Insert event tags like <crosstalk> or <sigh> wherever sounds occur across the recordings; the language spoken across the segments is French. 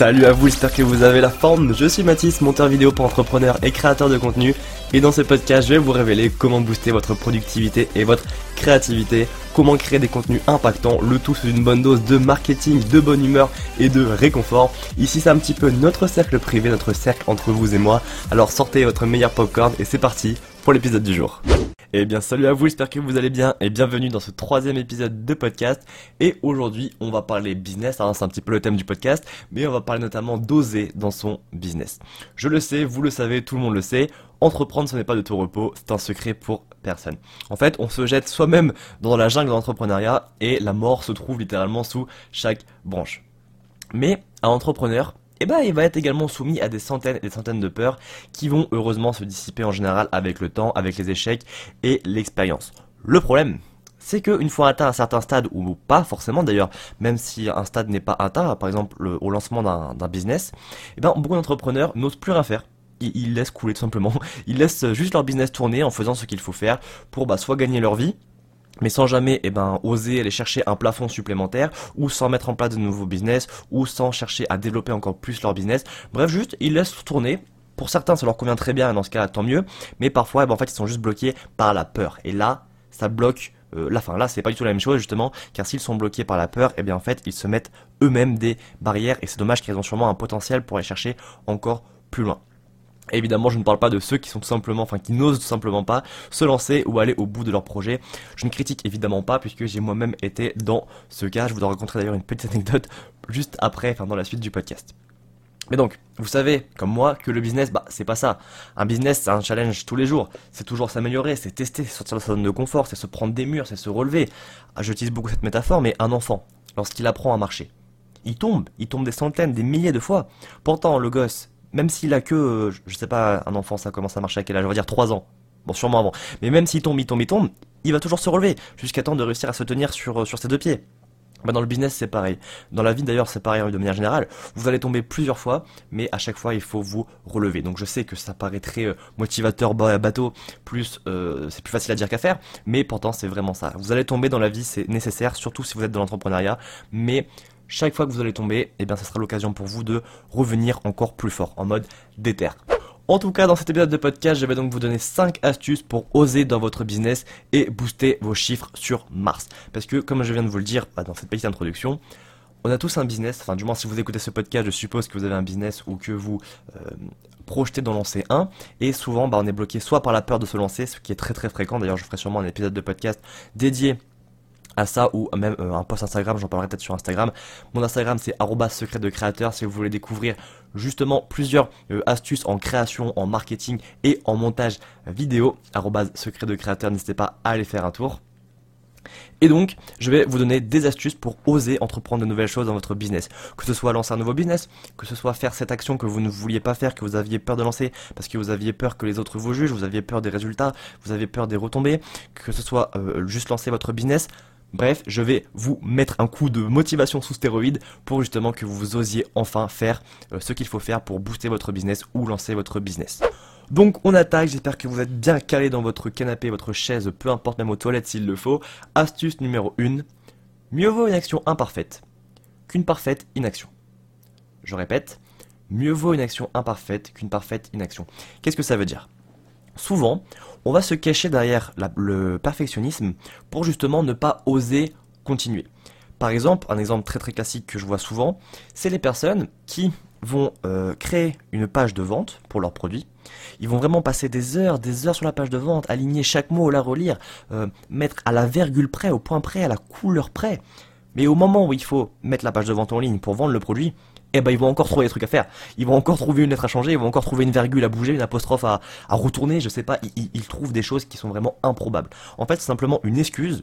Salut à vous, j'espère que vous avez la forme. Je suis Mathis, monteur vidéo pour entrepreneurs et créateur de contenu. Et dans ce podcast, je vais vous révéler comment booster votre productivité et votre créativité, comment créer des contenus impactants, le tout sous une bonne dose de marketing, de bonne humeur et de réconfort. Ici, c'est un petit peu notre cercle privé, notre cercle entre vous et moi. Alors sortez votre meilleur popcorn et c'est parti pour l'épisode du jour. Eh bien salut à vous, j'espère que vous allez bien et bienvenue dans ce troisième épisode de podcast. Et aujourd'hui on va parler business, hein, c'est un petit peu le thème du podcast, mais on va parler notamment d'oser dans son business. Je le sais, vous le savez, tout le monde le sait, entreprendre ce n'est pas de tout repos, c'est un secret pour personne. En fait on se jette soi-même dans la jungle de l'entrepreneuriat et la mort se trouve littéralement sous chaque branche. Mais un entrepreneur, eh ben, il va être également soumis à des centaines et des centaines de peurs qui vont heureusement se dissiper en général avec le temps, avec les échecs et l'expérience. Le problème, c'est qu'une fois atteint un certain stade, ou pas forcément d'ailleurs, même si un stade n'est pas atteint, par exemple au lancement d'un business, eh ben, beaucoup d'entrepreneurs n'osent plus rien faire ils, laissent couler tout simplement. <laughs> Ils laissent juste leur business tourner en faisant ce qu'il faut faire pour bah, soit gagner leur vie, mais sans jamais eh ben, oser aller chercher un plafond supplémentaire, ou sans mettre en place de nouveaux business, ou sans chercher à développer encore plus leur business. Bref, juste, ils laissent tourner. Pour certains, ça leur convient très bien, dans ce cas-là, tant mieux. Mais parfois, eh ben, en fait, ils sont juste bloqués par la peur. Et là, ça bloque euh, la fin. Là, c'est pas du tout la même chose, justement, car s'ils sont bloqués par la peur, eh bien, en fait, ils se mettent eux-mêmes des barrières, et c'est dommage qu'ils ont sûrement un potentiel pour aller chercher encore plus loin. Évidemment, je ne parle pas de ceux qui sont simplement, enfin qui n'osent tout simplement pas se lancer ou aller au bout de leur projet. Je ne critique évidemment pas puisque j'ai moi-même été dans ce cas. Je vous raconter d'ailleurs une petite anecdote juste après, dans la suite du podcast. Mais donc, vous savez, comme moi, que le business, bah, c'est pas ça. Un business, c'est un challenge tous les jours. C'est toujours s'améliorer, c'est tester, sortir de sa zone de confort, c'est se prendre des murs, c'est se relever. Ah, j'utilise beaucoup cette métaphore, mais un enfant, lorsqu'il apprend à marcher, il tombe, il tombe des centaines, des milliers de fois. Pourtant, le gosse, même s'il a que, euh, je sais pas, un enfant, ça commence à marcher à quel âge On va dire 3 ans. Bon, sûrement avant. Mais même s'il tombe, il tombe, il tombe, il va toujours se relever, jusqu'à temps de réussir à se tenir sur, euh, sur ses deux pieds. Bah dans le business c'est pareil. Dans la vie d'ailleurs c'est pareil de manière générale. Vous allez tomber plusieurs fois, mais à chaque fois il faut vous relever. Donc je sais que ça paraît très euh, motivateur bateau, plus c'est plus facile à dire qu'à faire, mais pourtant c'est vraiment ça. Vous allez tomber dans la vie, c'est nécessaire, surtout si vous êtes dans l'entrepreneuriat, mais chaque fois que vous allez tomber, eh bien, ça sera l'occasion pour vous de revenir encore plus fort, en mode déter. En tout cas, dans cet épisode de podcast, je vais donc vous donner 5 astuces pour oser dans votre business et booster vos chiffres sur Mars. Parce que, comme je viens de vous le dire bah, dans cette petite introduction, on a tous un business, enfin du moins si vous écoutez ce podcast, je suppose que vous avez un business ou que vous euh, projetez d'en lancer un. Et souvent, bah, on est bloqué soit par la peur de se lancer, ce qui est très très fréquent. D'ailleurs, je ferai sûrement un épisode de podcast dédié à ça ou même euh, un post Instagram, j'en parlerai peut-être sur Instagram. Mon Instagram c'est secret de créateur si vous voulez découvrir justement plusieurs euh, astuces en création, en marketing et en montage vidéo. secret de créateur, n'hésitez pas à aller faire un tour. Et donc, je vais vous donner des astuces pour oser entreprendre de nouvelles choses dans votre business. Que ce soit lancer un nouveau business, que ce soit faire cette action que vous ne vouliez pas faire, que vous aviez peur de lancer parce que vous aviez peur que les autres vous jugent, vous aviez peur des résultats, vous aviez peur des retombées, que ce soit euh, juste lancer votre business, Bref, je vais vous mettre un coup de motivation sous stéroïde pour justement que vous osiez enfin faire euh, ce qu'il faut faire pour booster votre business ou lancer votre business. Donc on attaque, j'espère que vous êtes bien calé dans votre canapé, votre chaise, peu importe même aux toilettes s'il le faut. Astuce numéro 1, mieux vaut une action imparfaite qu'une parfaite inaction. Je répète, mieux vaut une action imparfaite qu'une parfaite inaction. Qu'est-ce que ça veut dire? Souvent, on va se cacher derrière le perfectionnisme pour justement ne pas oser continuer. Par exemple, un exemple très très classique que je vois souvent, c'est les personnes qui vont euh, créer une page de vente pour leurs produits. Ils vont vraiment passer des heures, des heures sur la page de vente, aligner chaque mot, la relire, euh, mettre à la virgule près, au point près, à la couleur près. Mais au moment où il faut mettre la page de vente en ligne pour vendre le produit, eh ben ils vont encore trouver des trucs à faire. Ils vont encore trouver une lettre à changer, ils vont encore trouver une virgule à bouger, une apostrophe à, retourner, je sais pas, ils, ils, trouvent des choses qui sont vraiment improbables. En fait, c'est simplement une excuse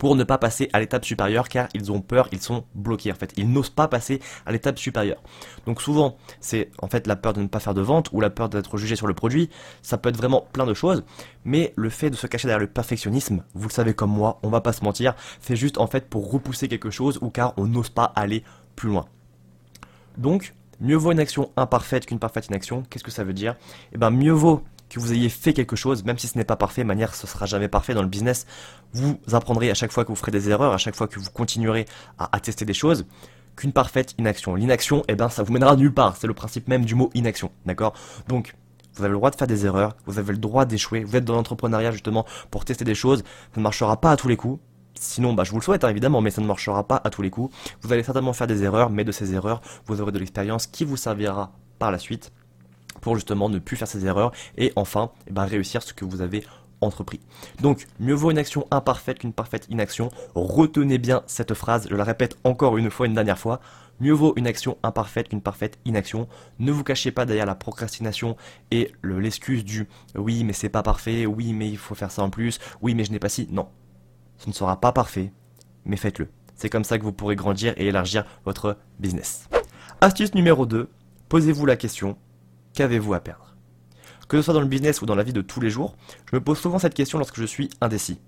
pour ne pas passer à l'étape supérieure car ils ont peur, ils sont bloqués en fait, ils n'osent pas passer à l'étape supérieure. Donc souvent, c'est en fait la peur de ne pas faire de vente ou la peur d'être jugé sur le produit, ça peut être vraiment plein de choses, mais le fait de se cacher derrière le perfectionnisme, vous le savez comme moi, on va pas se mentir, c'est juste en fait pour repousser quelque chose ou car on n'ose pas aller plus loin. Donc, mieux vaut une action imparfaite qu'une parfaite inaction. Qu'est-ce que ça veut dire? Eh bien, mieux vaut que vous ayez fait quelque chose, même si ce n'est pas parfait, manière ce sera jamais parfait dans le business, vous apprendrez à chaque fois que vous ferez des erreurs, à chaque fois que vous continuerez à, tester des choses, qu'une parfaite inaction. L'inaction, eh ben, ça vous mènera nulle part. C'est le principe même du mot inaction, d'accord? Donc, vous avez le droit de faire des erreurs, vous avez le droit d'échouer, vous êtes dans l'entrepreneuriat justement pour tester des choses, ça ne marchera pas à tous les coups. Sinon, bah, je vous le souhaite hein, évidemment, mais ça ne marchera pas à tous les coups. Vous allez certainement faire des erreurs, mais de ces erreurs, vous aurez de l'expérience qui vous servira par la suite pour justement ne plus faire ces erreurs et enfin eh ben, réussir ce que vous avez entrepris. Donc, mieux vaut une action imparfaite qu'une parfaite inaction. Retenez bien cette phrase, je la répète encore une fois, une dernière fois. Mieux vaut une action imparfaite qu'une parfaite inaction. Ne vous cachez pas derrière la procrastination et l'excuse du oui mais c'est pas parfait, oui mais il faut faire ça en plus, oui mais je n'ai pas si. Non, ce ne sera pas parfait, mais faites-le. C'est comme ça que vous pourrez grandir et élargir votre business. Astuce numéro 2, posez-vous la question, qu'avez-vous à perdre? Que ce soit dans le business ou dans la vie de tous les jours, je me pose souvent cette question lorsque je suis indécis.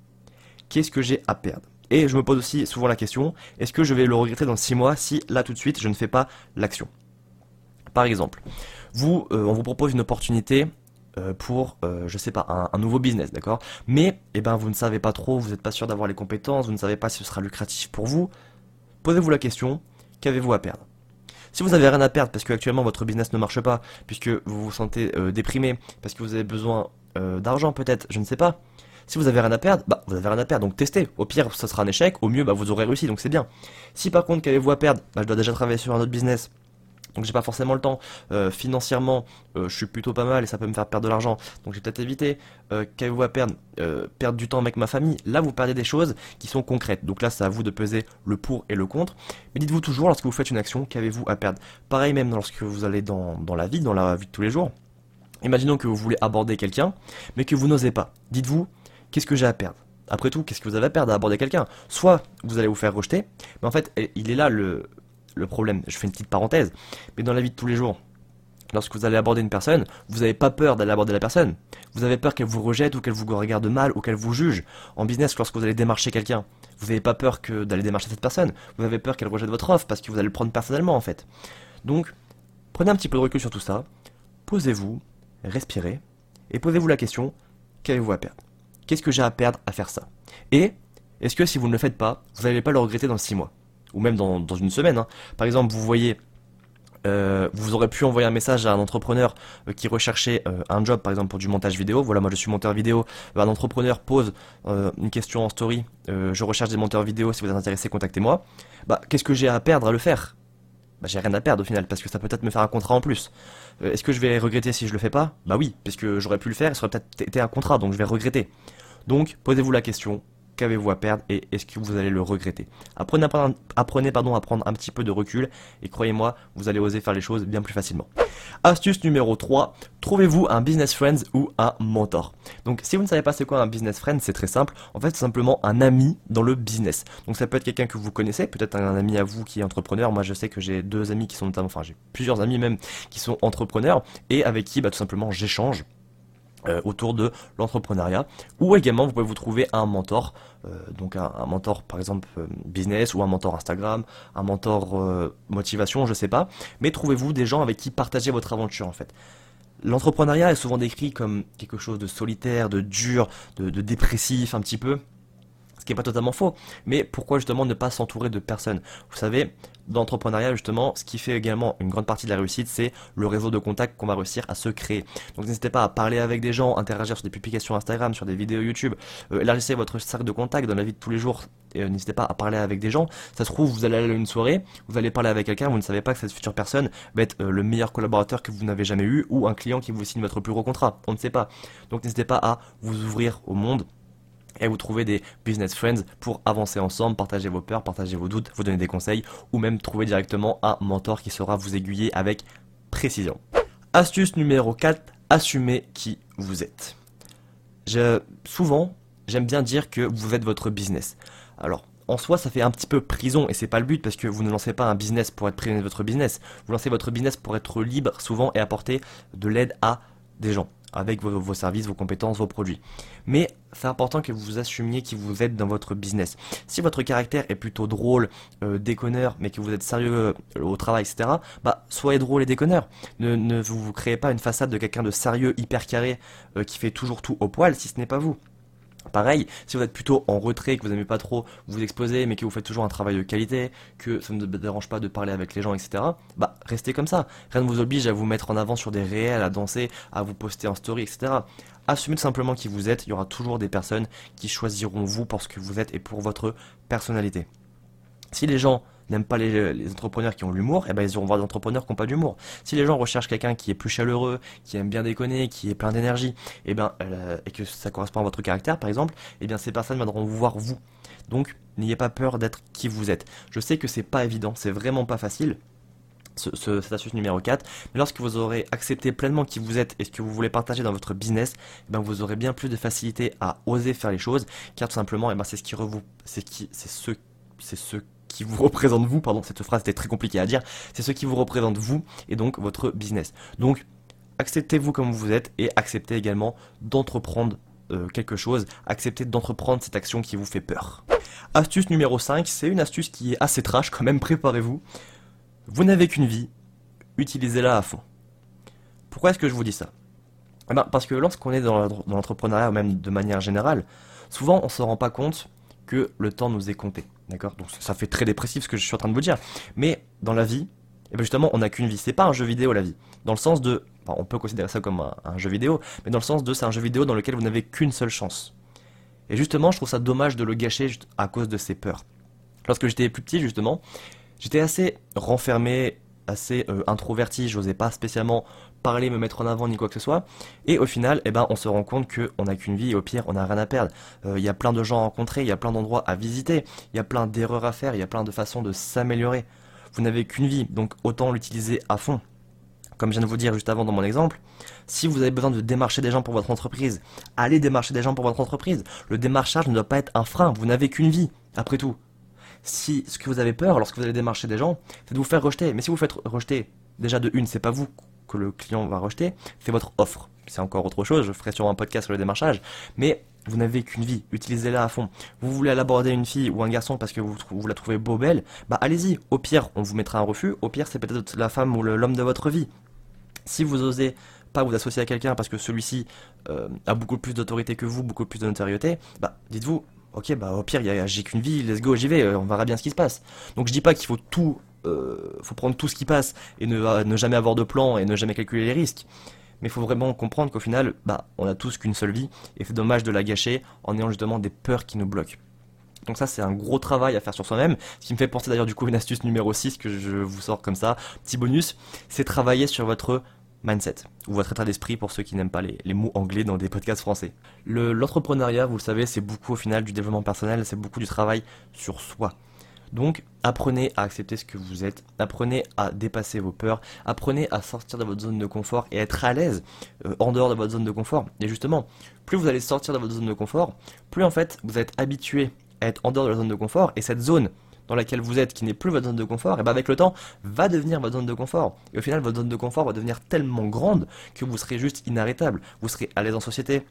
Qu'est-ce que j'ai à perdre? Et je me pose aussi souvent la question, est-ce que je vais le regretter dans 6 mois si là tout de suite je ne fais pas l'action? Par exemple, vous, euh, on vous propose une opportunité euh, pour, euh, je sais pas, un, nouveau business, d'accord? Mais, eh ben, vous ne savez pas trop, vous n'êtes pas sûr d'avoir les compétences, vous ne savez pas si ce sera lucratif pour vous. Posez-vous la question, qu'avez-vous à perdre? Si vous avez rien à perdre parce que actuellement votre business ne marche pas, puisque vous vous sentez euh, déprimé, parce que vous avez besoin d'argent peut-être, je ne sais pas. Si vous avez rien à perdre, bah vous avez rien à perdre, donc testez. Au pire, ce sera un échec, au mieux, bah vous aurez réussi, donc c'est bien. Si par contre, qu'avez-vous à perdre? Bah je dois déjà travailler sur un autre business donc j'ai pas forcément le temps. Euh, financièrement, euh, je suis plutôt pas mal et ça peut me faire perdre de l'argent. Donc j'ai peut-être évité. Euh, Qu'avez-vous à perdre Perdre du temps avec ma famille. Là, vous perdez des choses qui sont concrètes. Donc là, c'est à vous de peser le pour et le contre. Mais dites-vous toujours, lorsque vous faites une action, qu'avez-vous à perdre? Pareil même lorsque vous allez dans, dans la vie, dans la vie de tous les jours. Imaginons que vous voulez aborder quelqu'un, mais que vous n'osez pas. Dites-vous, qu'est-ce que j'ai à perdre? Après tout, qu'est-ce que vous avez à perdre à aborder quelqu'un? Soit vous allez vous faire rejeter, mais en fait, il est là le, le problème. Je fais une petite parenthèse, mais dans la vie de tous les jours, lorsque vous allez aborder une personne, vous n'avez pas peur d'aller aborder la personne. Vous avez peur qu'elle vous rejette ou qu'elle vous regarde mal ou qu'elle vous juge. En business, lorsque vous allez démarcher quelqu'un, vous n'avez pas peur que d'aller démarcher cette personne. Vous avez peur qu'elle rejette votre offre parce que vous allez le prendre personnellement en fait. Donc, prenez un petit peu de recul sur tout ça. Posez-vous, respirez et posez-vous la question qu'avez-vous à perdre? Qu'est-ce que j'ai à perdre à faire ça? Et est-ce que si vous ne le faites pas, vous n'allez pas le regretter dans 6 mois? Ou même dans, dans une semaine. Hein. Par exemple, vous voyez, euh, vous aurez pu envoyer un message à un entrepreneur euh, qui recherchait euh, un job, par exemple pour du montage vidéo. Voilà, moi je suis monteur vidéo. Un entrepreneur pose une question en story. je recherche des monteurs vidéo. Si vous êtes intéressé, contactez-moi. Bah, qu'est-ce que j'ai à perdre à le faire? Bah, j'ai rien à perdre au final parce que ça peut peut-être me faire un contrat en plus. Est-ce que je vais regretter si je le fais pas? Bah oui, parce que j'aurais pu le faire, ça aurait peut-être été un contrat, donc je vais regretter. Donc posez-vous la question, qu'avez-vous à perdre et est-ce que vous allez le regretter? Apprenez, apprenez pardon, à prendre un petit peu de recul et croyez-moi, vous allez oser faire les choses bien plus facilement. Astuce numéro 3, trouvez-vous un business friend ou un mentor? Donc si vous ne savez pas c'est quoi un business friend, c'est très simple. En fait, c'est simplement un ami dans le business. Donc ça peut être quelqu'un que vous connaissez, peut-être un ami à vous qui est entrepreneur. Moi, je sais que j'ai deux amis qui sont notamment, enfin j'ai plusieurs amis même qui sont entrepreneurs et avec qui bah, tout simplement j'échange euh, autour de l'entrepreneuriat. Ou également vous pouvez vous trouver un mentor euh, donc un, mentor par exemple euh, business ou un mentor Instagram un mentor motivation je sais pas. Mais trouvez-vous des gens avec qui partager votre aventure en fait. L'entrepreneuriat est souvent décrit comme quelque chose de solitaire de dur de, de dépressif un petit peu ce qui n'est pas totalement faux. Mais pourquoi justement ne pas s'entourer de personnes? Vous savez, dans l'entrepreneuriat justement, ce qui fait également une grande partie de la réussite, c'est le réseau de contacts qu'on va réussir à se créer. Donc n'hésitez pas à parler avec des gens, interagir sur des publications Instagram, sur des vidéos YouTube, euh, élargissez votre cercle de contacts dans la vie de tous les jours. Et euh, n'hésitez pas à parler avec des gens. Ça se trouve, vous allez aller à une soirée, vous allez parler avec quelqu'un, vous ne savez pas que cette future personne va être euh, le meilleur collaborateur que vous n'avez jamais eu ou un client qui vous signe votre plus gros contrat. On ne sait pas. Donc n'hésitez pas à vous ouvrir au monde et vous trouvez des business friends pour avancer ensemble, partager vos peurs, partager vos doutes, vous donner des conseils ou même trouver directement un mentor qui saura vous aiguiller avec précision. Astuce numéro 4, assumez qui vous êtes. Souvent, j'aime bien dire que vous êtes votre business. Alors, en soi, ça fait un petit peu prison et c'est pas le but parce que vous ne lancez pas un business pour être prisonnier de votre business. Vous lancez votre business pour être libre souvent et apporter de l'aide à des gens avec vos, services, vos compétences, vos produits. Mais c'est important que vous assumiez qui vous êtes dans votre business. Si votre caractère est plutôt drôle, euh, déconneur, mais que vous êtes sérieux euh, au travail, etc., bah soyez drôle et déconneur. Ne, ne vous, créez pas une façade de quelqu'un de sérieux, hyper carré, euh, qui fait toujours tout au poil, si ce n'est pas vous. Pareil, si vous êtes plutôt en retrait, que vous n'aimez pas trop vous exposer, mais que vous faites toujours un travail de qualité, que ça ne vous dérange pas de parler avec les gens, etc., bah restez comme ça. Rien ne vous oblige à vous mettre en avant sur des réels, à danser, à vous poster en story, etc. Assumez simplement qui vous êtes, il y aura toujours des personnes qui choisiront vous pour ce que vous êtes et pour votre personnalité. Si les gens n'aiment pas les, entrepreneurs qui ont l'humour, eh ben ils iront voir des entrepreneurs qui n'ont pas d'humour. Si les gens recherchent quelqu'un qui est plus chaleureux, qui aime bien déconner, qui est plein d'énergie, eh ben, euh, et que ça correspond à votre caractère par exemple, eh bien ces personnes viendront vous voir vous. Donc n'ayez pas peur d'être qui vous êtes. Je sais que c'est pas évident, c'est vraiment pas facile. Ce, cette astuce numéro 4, mais lorsque vous aurez accepté pleinement qui vous êtes et ce que vous voulez partager dans votre business, eh ben vous aurez bien plus de facilité à oser faire les choses, car tout simplement, ben c'est ce qui c'est qui, c'est ce, c'est ce qui vous représente vous, pardon, cette phrase était très compliquée à dire, c'est ce qui vous représente vous et donc votre business. Donc, acceptez-vous comme vous êtes et acceptez également d'entreprendre euh, quelque chose, acceptez d'entreprendre cette action qui vous fait peur. Astuce numéro 5, c'est une astuce qui est assez trash quand même, <laughs> préparez-vous. Vous n'avez qu'une vie, utilisez-la à fond. Pourquoi est-ce que je vous dis ça? Eh ben, Parce que lorsqu'on est dans l'entrepreneuriat, même de manière générale, souvent on ne se rend pas compte que le temps nous est compté. D'accord Donc ça fait très dépressif ce que je suis en train de vous dire. Mais dans la vie, eh ben justement, on n'a qu'une vie. C'est pas un jeu vidéo la vie. Dans le sens de. on peut considérer ça comme un, jeu vidéo, mais dans le sens de c'est un jeu vidéo dans lequel vous n'avez qu'une seule chance. Et justement, je trouve ça dommage de le gâcher à cause de ces peurs. Lorsque j'étais plus petit, justement, j'étais assez renfermé, assez euh, introverti, j'osais pas spécialement parler, me mettre en avant ni quoi que ce soit. Et au final, eh ben, on se rend compte qu'on n'a qu'une vie et au pire, on n'a rien à perdre. Euh, il y a plein de gens à rencontrer, il y a plein d'endroits à visiter, il y a plein d'erreurs à faire, il y a plein de façons de s'améliorer. Vous n'avez qu'une vie, donc autant l'utiliser à fond. Comme je viens de vous dire juste avant dans mon exemple, si vous avez besoin de démarcher des gens pour votre entreprise, allez démarcher des gens pour votre entreprise. Le démarchage ne doit pas être un frein, vous n'avez qu'une vie, après tout. Si ce que vous avez peur lorsque vous allez démarcher des gens, c'est de vous faire rejeter. Mais si vous faites rejeter, déjà de une, c'est pas vous que le client va rejeter, c'est votre offre. C'est encore autre chose, je ferai sur un podcast sur le démarchage, mais vous n'avez qu'une vie, utilisez-la à fond. Vous voulez aborder une fille ou un garçon parce que vous, vous la trouvez beau, belle, bah allez-y. Au pire, on vous mettra un refus, au pire, c'est peut-être la femme ou l'homme de votre vie. Si vous osez pas vous associer à quelqu'un parce que celui-ci euh, a beaucoup plus d'autorité que vous, beaucoup plus de notoriété, bah dites-vous, ok, bah au pire, j'ai qu'une vie, let's go, j'y vais, euh, on verra bien ce qui se passe. Donc je dis pas qu'il faut tout euh, faut prendre tout ce qui passe et ne, ne, jamais avoir de plan et ne jamais calculer les risques. Mais il faut vraiment comprendre qu'au final, bah, on a tous qu'une seule vie et c'est dommage de la gâcher en ayant justement des peurs qui nous bloquent. Donc ça c'est un gros travail à faire sur soi-même, ce qui me fait penser d'ailleurs du coup une astuce numéro 6 que je vous sors comme ça, petit bonus, c'est travailler sur votre mindset, ou votre état d'esprit pour ceux qui n'aiment pas les, les, mots anglais dans des podcasts français. L'entrepreneuriat, vous le savez, c'est beaucoup au final du développement personnel, c'est beaucoup du travail sur soi. Donc apprenez à accepter ce que vous êtes, apprenez à dépasser vos peurs, apprenez à sortir de votre zone de confort et être à l'aise euh, en dehors de votre zone de confort. Et justement, plus vous allez sortir de votre zone de confort, plus en fait vous êtes habitué à être en dehors de la zone de confort et cette zone dans laquelle vous êtes qui n'est plus votre zone de confort, et bien avec le temps va devenir votre zone de confort. Et au final, votre zone de confort va devenir tellement grande que vous serez juste inarrêtable. Vous serez à l'aise en société,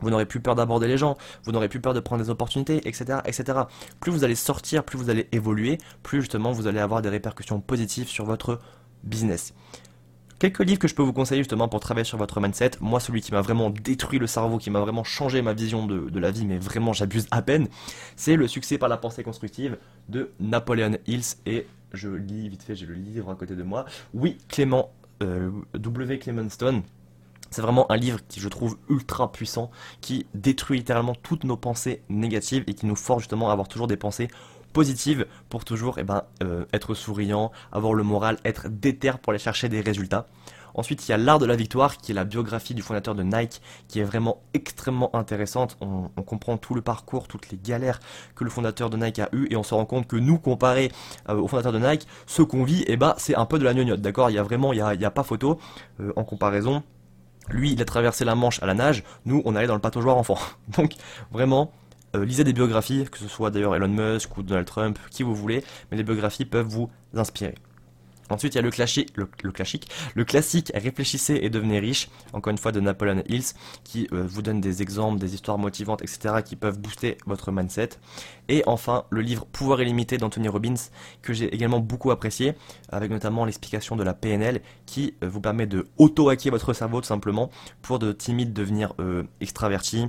vous n'aurez plus peur d'aborder les gens, vous n'aurez plus peur de prendre des opportunités, etc., etc. Plus vous allez sortir, plus vous allez évoluer, plus justement vous allez avoir des répercussions positives sur votre business. Quelques livres que je peux vous conseiller justement pour travailler sur votre mindset. Moi, celui qui m'a vraiment détruit le cerveau, qui m'a vraiment changé ma vision de, la vie, mais vraiment j'abuse à peine, c'est Le succès par la pensée constructive de Napoleon Hills. Et je lis vite fait, j'ai le livre à côté de moi. Oui, Clément, euh, W. Clement Stone c'est vraiment un livre qui je trouve ultra puissant, qui détruit littéralement toutes nos pensées négatives et qui nous force justement à avoir toujours des pensées positives pour toujours eh ben, euh, être souriant, avoir le moral, être déter pour aller chercher des résultats. Ensuite, il y a L'Art de la Victoire, qui est la biographie du fondateur de Nike, qui est vraiment extrêmement intéressante. On, comprend tout le parcours, toutes les galères que le fondateur de Nike a eu, et on se rend compte que nous, comparé euh, au fondateur de Nike, ce qu'on vit, eh ben, c'est un peu de la gnognotte, d'accord? Il y a vraiment, il y a, pas photo euh, en comparaison. Lui, il a traversé la Manche à la nage. Nous, on allait dans le pataugeoire enfant. <laughs> Donc, vraiment, euh, lisez des biographies, que ce soit d'ailleurs Elon Musk ou Donald Trump, qui vous voulez, mais les biographies peuvent vous inspirer. Ensuite, il y a le, classique, le, classique, le classique Réfléchissez et devenez riche, encore une fois de Napoleon Hills, qui euh, vous donne des exemples, des histoires motivantes, etc., qui peuvent booster votre mindset. Et enfin, le livre Pouvoir illimité d'Anthony Robbins, que j'ai également beaucoup apprécié, avec notamment l'explication de la PNL, qui euh, vous permet de auto-hacker votre cerveau tout simplement, pour de timide devenir euh, extraverti,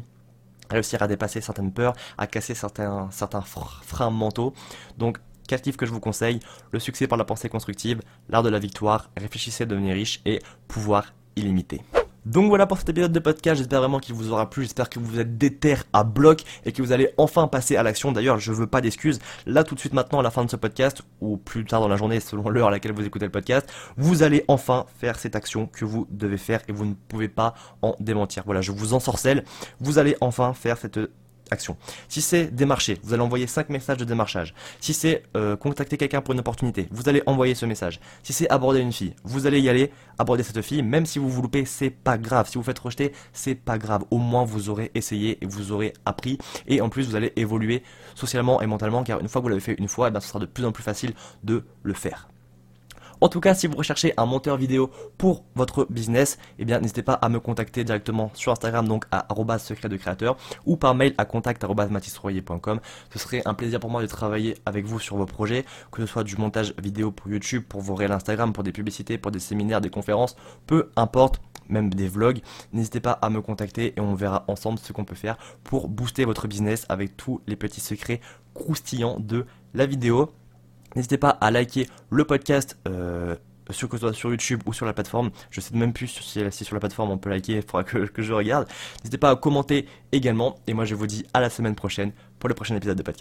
réussir à dépasser certaines peurs, à casser certains, certains freins mentaux. Donc, quatre que je vous conseille, Le succès par la pensée constructive, L'art de la victoire, Réfléchissez à devenir riche et Pouvoir illimité. Donc voilà pour cet épisode de podcast, j'espère vraiment qu'il vous aura plu, j'espère que vous êtes déter à bloc et que vous allez enfin passer à l'action. D'ailleurs, je veux pas d'excuses. Là, tout de suite maintenant, à la fin de ce podcast, ou plus tard dans la journée, selon l'heure à laquelle vous écoutez le podcast, vous allez enfin faire cette action que vous devez faire et vous ne pouvez pas en démentir. Voilà, je vous ensorcelle. Vous allez enfin faire cette action. Si c'est démarcher, vous allez envoyer 5 messages de démarchage. Si c'est euh, contacter quelqu'un pour une opportunité, vous allez envoyer ce message. Si c'est aborder une fille, vous allez y aller, aborder cette fille, même si vous vous loupez, c'est pas grave. Si vous faites rejeter, c'est pas grave. Au moins vous aurez essayé et vous aurez appris. Et en plus vous allez évoluer socialement et mentalement, car une fois que vous l'avez fait une fois, eh ce sera de plus en plus facile de le faire. En tout cas, si vous recherchez un monteur vidéo pour votre business, eh bien, n'hésitez pas à me contacter directement sur Instagram, donc à secret de créateur, ou par mail à contact.mathisroyer.com. Ce serait un plaisir pour moi de travailler avec vous sur vos projets, que ce soit du montage vidéo pour YouTube, pour vos réels Instagram, pour des publicités, pour des séminaires, des conférences, peu importe même des vlogs, n'hésitez pas à me contacter et on verra ensemble ce qu'on peut faire pour booster votre business avec tous les petits secrets croustillants de la vidéo. N'hésitez pas à liker le podcast. Euh, sur que ce soit sur YouTube ou sur la plateforme, je sais même plus si, si sur la plateforme on peut liker, il faudra que, que je regarde. N'hésitez pas à commenter également, et moi je vous dis à la semaine prochaine pour le prochain épisode de podcast.